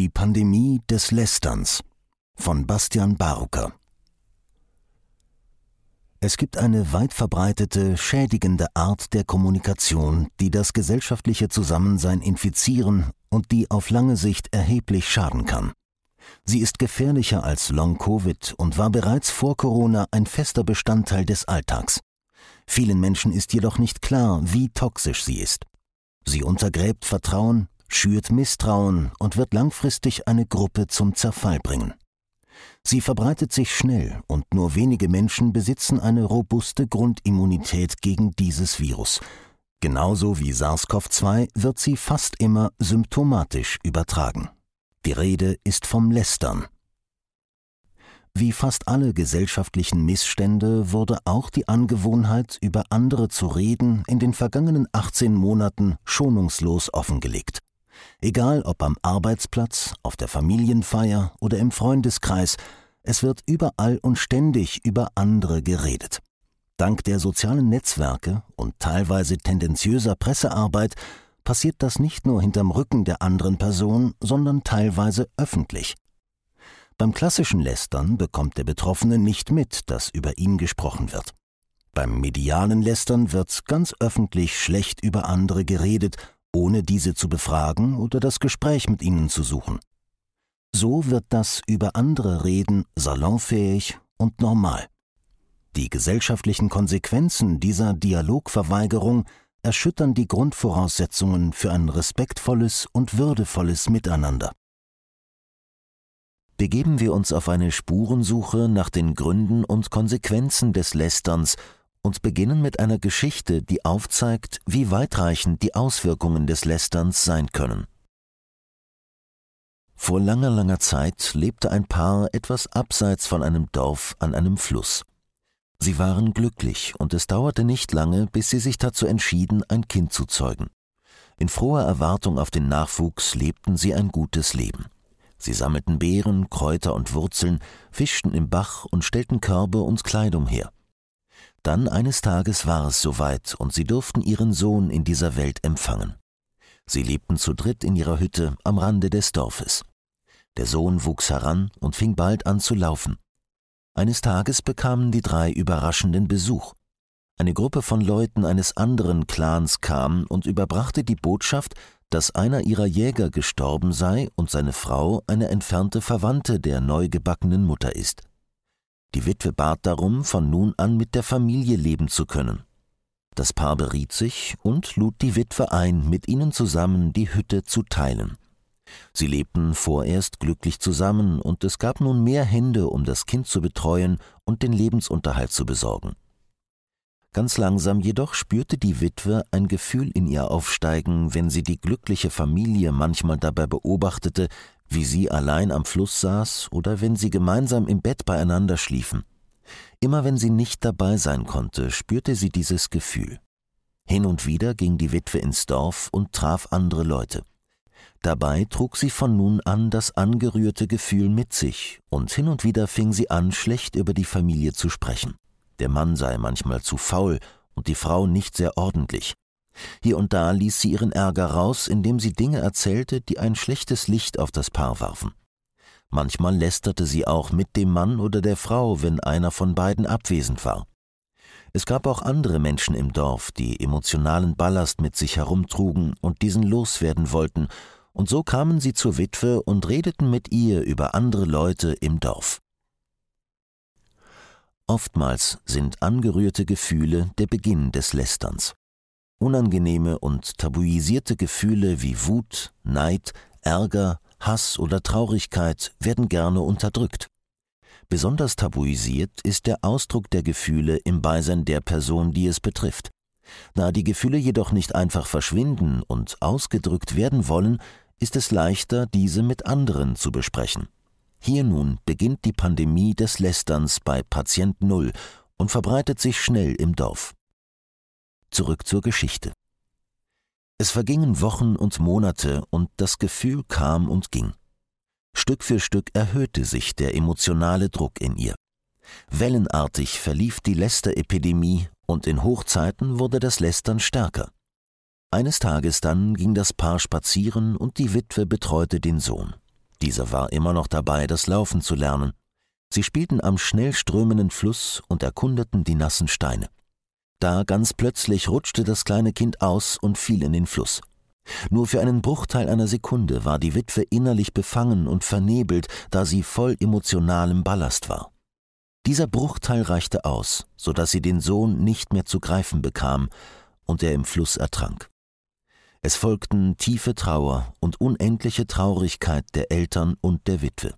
Die Pandemie des Lästerns von Bastian Barucker Es gibt eine weit verbreitete, schädigende Art der Kommunikation, die das gesellschaftliche Zusammensein infizieren und die auf lange Sicht erheblich schaden kann. Sie ist gefährlicher als Long-Covid und war bereits vor Corona ein fester Bestandteil des Alltags. Vielen Menschen ist jedoch nicht klar, wie toxisch sie ist. Sie untergräbt Vertrauen, schürt Misstrauen und wird langfristig eine Gruppe zum Zerfall bringen. Sie verbreitet sich schnell und nur wenige Menschen besitzen eine robuste Grundimmunität gegen dieses Virus. Genauso wie SARS-CoV-2 wird sie fast immer symptomatisch übertragen. Die Rede ist vom Lästern. Wie fast alle gesellschaftlichen Missstände wurde auch die Angewohnheit, über andere zu reden, in den vergangenen 18 Monaten schonungslos offengelegt. Egal ob am Arbeitsplatz, auf der Familienfeier oder im Freundeskreis, es wird überall und ständig über andere geredet. Dank der sozialen Netzwerke und teilweise tendenziöser Pressearbeit passiert das nicht nur hinterm Rücken der anderen Person, sondern teilweise öffentlich. Beim klassischen Lästern bekommt der Betroffene nicht mit, dass über ihn gesprochen wird. Beim medialen Lästern wird ganz öffentlich schlecht über andere geredet ohne diese zu befragen oder das Gespräch mit ihnen zu suchen. So wird das über andere Reden salonfähig und normal. Die gesellschaftlichen Konsequenzen dieser Dialogverweigerung erschüttern die Grundvoraussetzungen für ein respektvolles und würdevolles Miteinander. Begeben wir uns auf eine Spurensuche nach den Gründen und Konsequenzen des Lästerns und beginnen mit einer Geschichte, die aufzeigt, wie weitreichend die Auswirkungen des Lästerns sein können. Vor langer, langer Zeit lebte ein Paar etwas abseits von einem Dorf an einem Fluss. Sie waren glücklich und es dauerte nicht lange, bis sie sich dazu entschieden, ein Kind zu zeugen. In froher Erwartung auf den Nachwuchs lebten sie ein gutes Leben. Sie sammelten Beeren, Kräuter und Wurzeln, fischten im Bach und stellten Körbe und Kleidung her. Dann eines Tages war es soweit und sie durften ihren Sohn in dieser Welt empfangen. Sie lebten zu dritt in ihrer Hütte am Rande des Dorfes. Der Sohn wuchs heran und fing bald an zu laufen. Eines Tages bekamen die drei überraschenden Besuch. Eine Gruppe von Leuten eines anderen Clans kam und überbrachte die Botschaft, dass einer ihrer Jäger gestorben sei und seine Frau eine entfernte Verwandte der neugebackenen Mutter ist. Die Witwe bat darum, von nun an mit der Familie leben zu können. Das Paar beriet sich und lud die Witwe ein, mit ihnen zusammen die Hütte zu teilen. Sie lebten vorerst glücklich zusammen, und es gab nun mehr Hände, um das Kind zu betreuen und den Lebensunterhalt zu besorgen. Ganz langsam jedoch spürte die Witwe ein Gefühl in ihr aufsteigen, wenn sie die glückliche Familie manchmal dabei beobachtete, wie sie allein am Fluss saß oder wenn sie gemeinsam im Bett beieinander schliefen. Immer wenn sie nicht dabei sein konnte, spürte sie dieses Gefühl. Hin und wieder ging die Witwe ins Dorf und traf andere Leute. Dabei trug sie von nun an das angerührte Gefühl mit sich, und hin und wieder fing sie an, schlecht über die Familie zu sprechen. Der Mann sei manchmal zu faul und die Frau nicht sehr ordentlich. Hier und da ließ sie ihren Ärger raus, indem sie Dinge erzählte, die ein schlechtes Licht auf das Paar warfen. Manchmal lästerte sie auch mit dem Mann oder der Frau, wenn einer von beiden abwesend war. Es gab auch andere Menschen im Dorf, die emotionalen Ballast mit sich herumtrugen und diesen loswerden wollten, und so kamen sie zur Witwe und redeten mit ihr über andere Leute im Dorf. Oftmals sind angerührte Gefühle der Beginn des Lästerns. Unangenehme und tabuisierte Gefühle wie Wut, Neid, Ärger, Hass oder Traurigkeit werden gerne unterdrückt. Besonders tabuisiert ist der Ausdruck der Gefühle im Beisein der Person, die es betrifft. Da die Gefühle jedoch nicht einfach verschwinden und ausgedrückt werden wollen, ist es leichter, diese mit anderen zu besprechen. Hier nun beginnt die Pandemie des Lästerns bei Patient Null und verbreitet sich schnell im Dorf. Zurück zur Geschichte. Es vergingen Wochen und Monate und das Gefühl kam und ging. Stück für Stück erhöhte sich der emotionale Druck in ihr. Wellenartig verlief die Lästerepidemie und in Hochzeiten wurde das Lästern stärker. Eines Tages dann ging das Paar spazieren und die Witwe betreute den Sohn. Dieser war immer noch dabei, das Laufen zu lernen. Sie spielten am schnell strömenden Fluss und erkundeten die nassen Steine. Da ganz plötzlich rutschte das kleine Kind aus und fiel in den Fluss. Nur für einen Bruchteil einer Sekunde war die Witwe innerlich befangen und vernebelt, da sie voll emotionalem Ballast war. Dieser Bruchteil reichte aus, so dass sie den Sohn nicht mehr zu greifen bekam und er im Fluss ertrank. Es folgten tiefe Trauer und unendliche Traurigkeit der Eltern und der Witwe.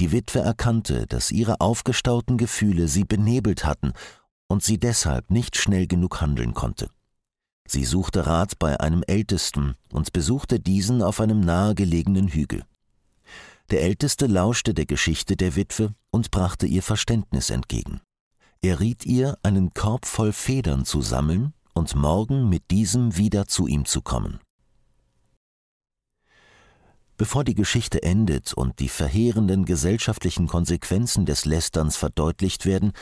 Die Witwe erkannte, dass ihre aufgestauten Gefühle sie benebelt hatten und sie deshalb nicht schnell genug handeln konnte. Sie suchte Rat bei einem Ältesten und besuchte diesen auf einem nahegelegenen Hügel. Der Älteste lauschte der Geschichte der Witwe und brachte ihr Verständnis entgegen. Er riet ihr, einen Korb voll Federn zu sammeln und morgen mit diesem wieder zu ihm zu kommen. Bevor die Geschichte endet und die verheerenden gesellschaftlichen Konsequenzen des Lästerns verdeutlicht werden,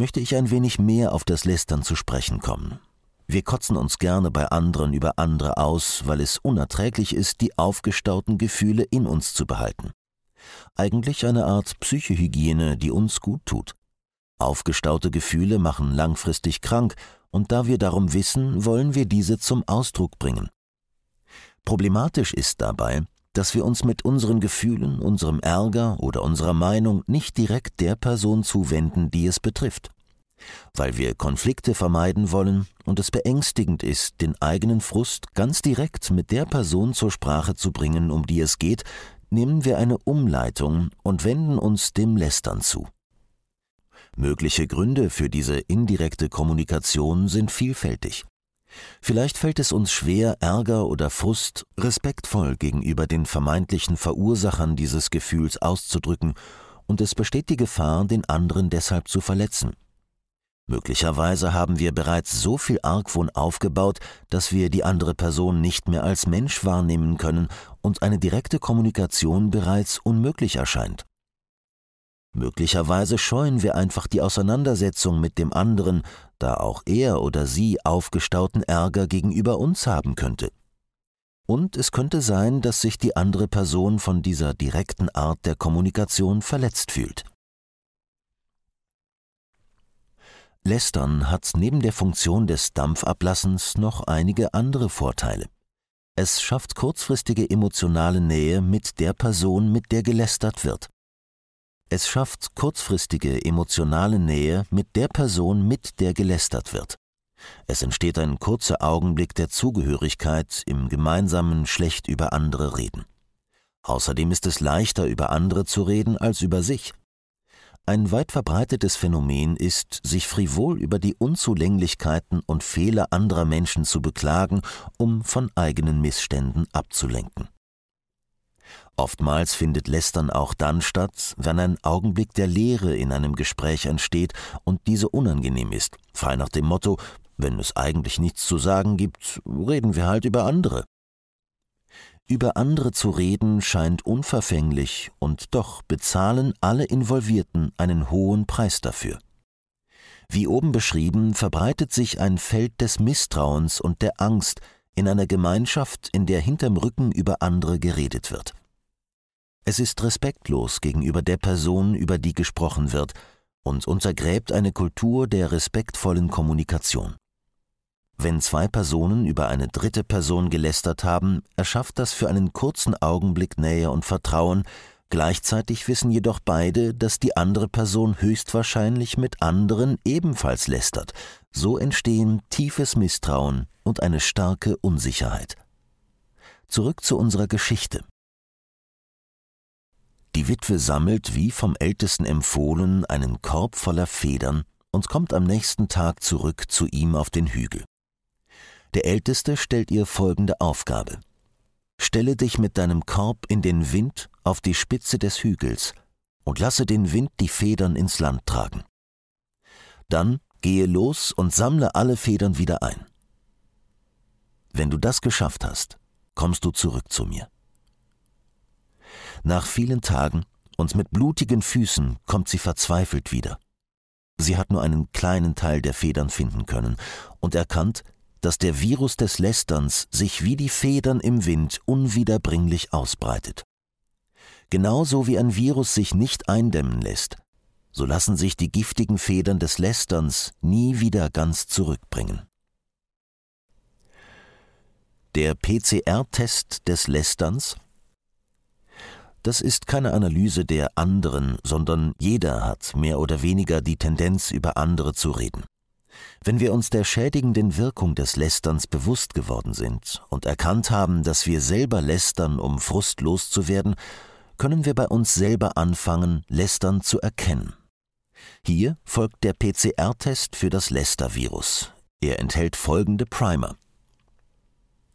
möchte ich ein wenig mehr auf das Lästern zu sprechen kommen. Wir kotzen uns gerne bei anderen über andere aus, weil es unerträglich ist, die aufgestauten Gefühle in uns zu behalten. Eigentlich eine Art Psychohygiene, die uns gut tut. Aufgestaute Gefühle machen langfristig krank, und da wir darum wissen, wollen wir diese zum Ausdruck bringen. Problematisch ist dabei, dass wir uns mit unseren Gefühlen, unserem Ärger oder unserer Meinung nicht direkt der Person zuwenden, die es betrifft. Weil wir Konflikte vermeiden wollen und es beängstigend ist, den eigenen Frust ganz direkt mit der Person zur Sprache zu bringen, um die es geht, nehmen wir eine Umleitung und wenden uns dem Lästern zu. Mögliche Gründe für diese indirekte Kommunikation sind vielfältig. Vielleicht fällt es uns schwer, Ärger oder Frust respektvoll gegenüber den vermeintlichen Verursachern dieses Gefühls auszudrücken, und es besteht die Gefahr, den anderen deshalb zu verletzen. Möglicherweise haben wir bereits so viel Argwohn aufgebaut, dass wir die andere Person nicht mehr als Mensch wahrnehmen können und eine direkte Kommunikation bereits unmöglich erscheint. Möglicherweise scheuen wir einfach die Auseinandersetzung mit dem anderen, da auch er oder sie aufgestauten Ärger gegenüber uns haben könnte. Und es könnte sein, dass sich die andere Person von dieser direkten Art der Kommunikation verletzt fühlt. Lästern hat neben der Funktion des Dampfablassens noch einige andere Vorteile. Es schafft kurzfristige emotionale Nähe mit der Person, mit der gelästert wird. Es schafft kurzfristige emotionale Nähe mit der Person, mit der gelästert wird. Es entsteht ein kurzer Augenblick der Zugehörigkeit im gemeinsamen schlecht über andere reden. Außerdem ist es leichter, über andere zu reden als über sich. Ein weit verbreitetes Phänomen ist, sich frivol über die Unzulänglichkeiten und Fehler anderer Menschen zu beklagen, um von eigenen Missständen abzulenken. Oftmals findet Lästern auch dann statt, wenn ein Augenblick der Leere in einem Gespräch entsteht und diese unangenehm ist, frei nach dem Motto, wenn es eigentlich nichts zu sagen gibt, reden wir halt über andere. Über andere zu reden scheint unverfänglich, und doch bezahlen alle Involvierten einen hohen Preis dafür. Wie oben beschrieben, verbreitet sich ein Feld des Misstrauens und der Angst in einer Gemeinschaft, in der hinterm Rücken über andere geredet wird. Es ist respektlos gegenüber der Person, über die gesprochen wird, und untergräbt eine Kultur der respektvollen Kommunikation. Wenn zwei Personen über eine dritte Person gelästert haben, erschafft das für einen kurzen Augenblick Nähe und Vertrauen, gleichzeitig wissen jedoch beide, dass die andere Person höchstwahrscheinlich mit anderen ebenfalls lästert. So entstehen tiefes Misstrauen und eine starke Unsicherheit. Zurück zu unserer Geschichte. Die Witwe sammelt, wie vom Ältesten empfohlen, einen Korb voller Federn und kommt am nächsten Tag zurück zu ihm auf den Hügel. Der Älteste stellt ihr folgende Aufgabe. Stelle dich mit deinem Korb in den Wind auf die Spitze des Hügels und lasse den Wind die Federn ins Land tragen. Dann gehe los und sammle alle Federn wieder ein. Wenn du das geschafft hast, kommst du zurück zu mir. Nach vielen Tagen und mit blutigen Füßen kommt sie verzweifelt wieder. Sie hat nur einen kleinen Teil der Federn finden können und erkannt, dass der Virus des Lästerns sich wie die Federn im Wind unwiederbringlich ausbreitet. Genauso wie ein Virus sich nicht eindämmen lässt, so lassen sich die giftigen Federn des Lästerns nie wieder ganz zurückbringen. Der PCR-Test des Lästerns? Das ist keine Analyse der anderen, sondern jeder hat mehr oder weniger die Tendenz, über andere zu reden. Wenn wir uns der schädigenden Wirkung des Lästerns bewusst geworden sind und erkannt haben, dass wir selber lästern, um Frust loszuwerden, können wir bei uns selber anfangen, Lästern zu erkennen. Hier folgt der PCR-Test für das Lästervirus. Er enthält folgende Primer.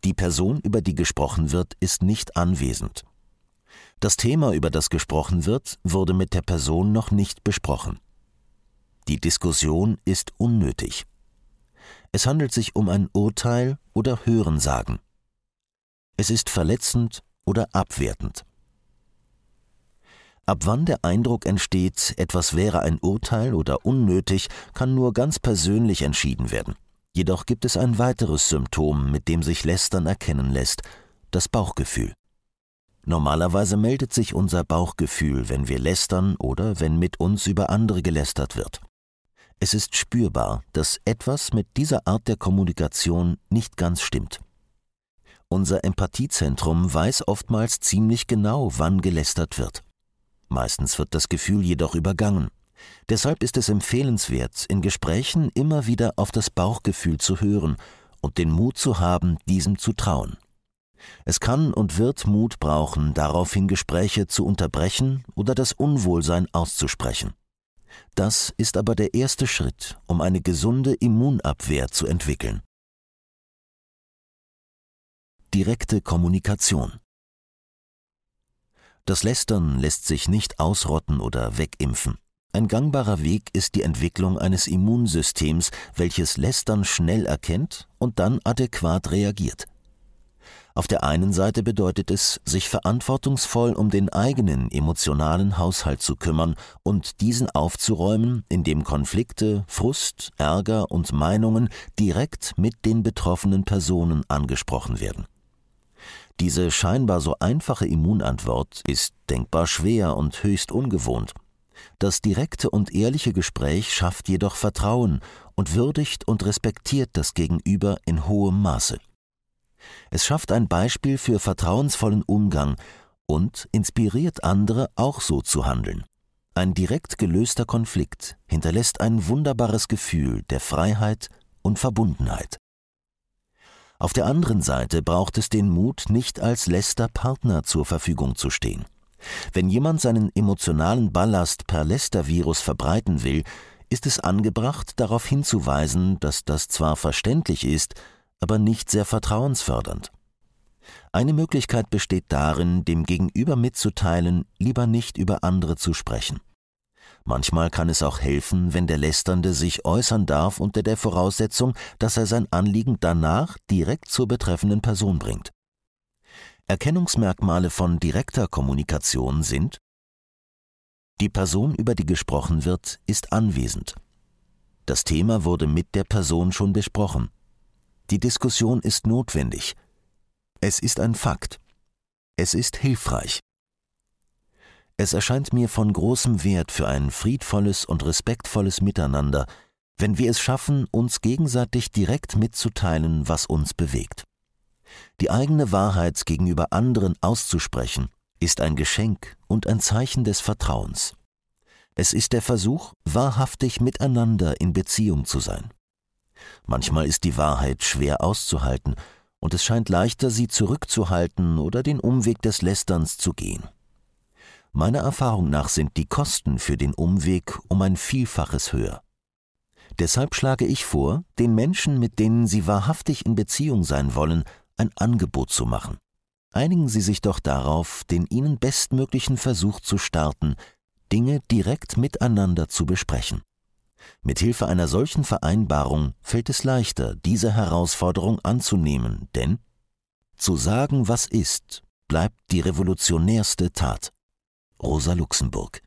Die Person, über die gesprochen wird, ist nicht anwesend. Das Thema, über das gesprochen wird, wurde mit der Person noch nicht besprochen. Die Diskussion ist unnötig. Es handelt sich um ein Urteil oder Hörensagen. Es ist verletzend oder abwertend. Ab wann der Eindruck entsteht, etwas wäre ein Urteil oder unnötig, kann nur ganz persönlich entschieden werden. Jedoch gibt es ein weiteres Symptom, mit dem sich Lästern erkennen lässt, das Bauchgefühl. Normalerweise meldet sich unser Bauchgefühl, wenn wir lästern oder wenn mit uns über andere gelästert wird. Es ist spürbar, dass etwas mit dieser Art der Kommunikation nicht ganz stimmt. Unser Empathiezentrum weiß oftmals ziemlich genau, wann gelästert wird. Meistens wird das Gefühl jedoch übergangen. Deshalb ist es empfehlenswert, in Gesprächen immer wieder auf das Bauchgefühl zu hören und den Mut zu haben, diesem zu trauen. Es kann und wird Mut brauchen, daraufhin Gespräche zu unterbrechen oder das Unwohlsein auszusprechen. Das ist aber der erste Schritt, um eine gesunde Immunabwehr zu entwickeln. Direkte Kommunikation Das Lästern lässt sich nicht ausrotten oder wegimpfen. Ein gangbarer Weg ist die Entwicklung eines Immunsystems, welches Lästern schnell erkennt und dann adäquat reagiert. Auf der einen Seite bedeutet es, sich verantwortungsvoll um den eigenen emotionalen Haushalt zu kümmern und diesen aufzuräumen, indem Konflikte, Frust, Ärger und Meinungen direkt mit den betroffenen Personen angesprochen werden. Diese scheinbar so einfache Immunantwort ist denkbar schwer und höchst ungewohnt. Das direkte und ehrliche Gespräch schafft jedoch Vertrauen und würdigt und respektiert das Gegenüber in hohem Maße. Es schafft ein Beispiel für vertrauensvollen Umgang und inspiriert andere auch so zu handeln. Ein direkt gelöster Konflikt hinterlässt ein wunderbares Gefühl der Freiheit und Verbundenheit. Auf der anderen Seite braucht es den Mut, nicht als läster Partner zur Verfügung zu stehen. Wenn jemand seinen emotionalen Ballast per Lästervirus verbreiten will, ist es angebracht, darauf hinzuweisen, dass das zwar verständlich ist, aber nicht sehr vertrauensfördernd. Eine Möglichkeit besteht darin, dem Gegenüber mitzuteilen, lieber nicht über andere zu sprechen. Manchmal kann es auch helfen, wenn der Lästernde sich äußern darf unter der Voraussetzung, dass er sein Anliegen danach direkt zur betreffenden Person bringt. Erkennungsmerkmale von direkter Kommunikation sind Die Person, über die gesprochen wird, ist anwesend. Das Thema wurde mit der Person schon besprochen. Die Diskussion ist notwendig. Es ist ein Fakt. Es ist hilfreich. Es erscheint mir von großem Wert für ein friedvolles und respektvolles Miteinander, wenn wir es schaffen, uns gegenseitig direkt mitzuteilen, was uns bewegt. Die eigene Wahrheit gegenüber anderen auszusprechen, ist ein Geschenk und ein Zeichen des Vertrauens. Es ist der Versuch, wahrhaftig miteinander in Beziehung zu sein. Manchmal ist die Wahrheit schwer auszuhalten, und es scheint leichter, sie zurückzuhalten oder den Umweg des Lästerns zu gehen. Meiner Erfahrung nach sind die Kosten für den Umweg um ein Vielfaches höher. Deshalb schlage ich vor, den Menschen, mit denen Sie wahrhaftig in Beziehung sein wollen, ein Angebot zu machen. Einigen Sie sich doch darauf, den Ihnen bestmöglichen Versuch zu starten, Dinge direkt miteinander zu besprechen. Mit Hilfe einer solchen Vereinbarung fällt es leichter, diese Herausforderung anzunehmen, denn zu sagen, was ist, bleibt die revolutionärste Tat. Rosa Luxemburg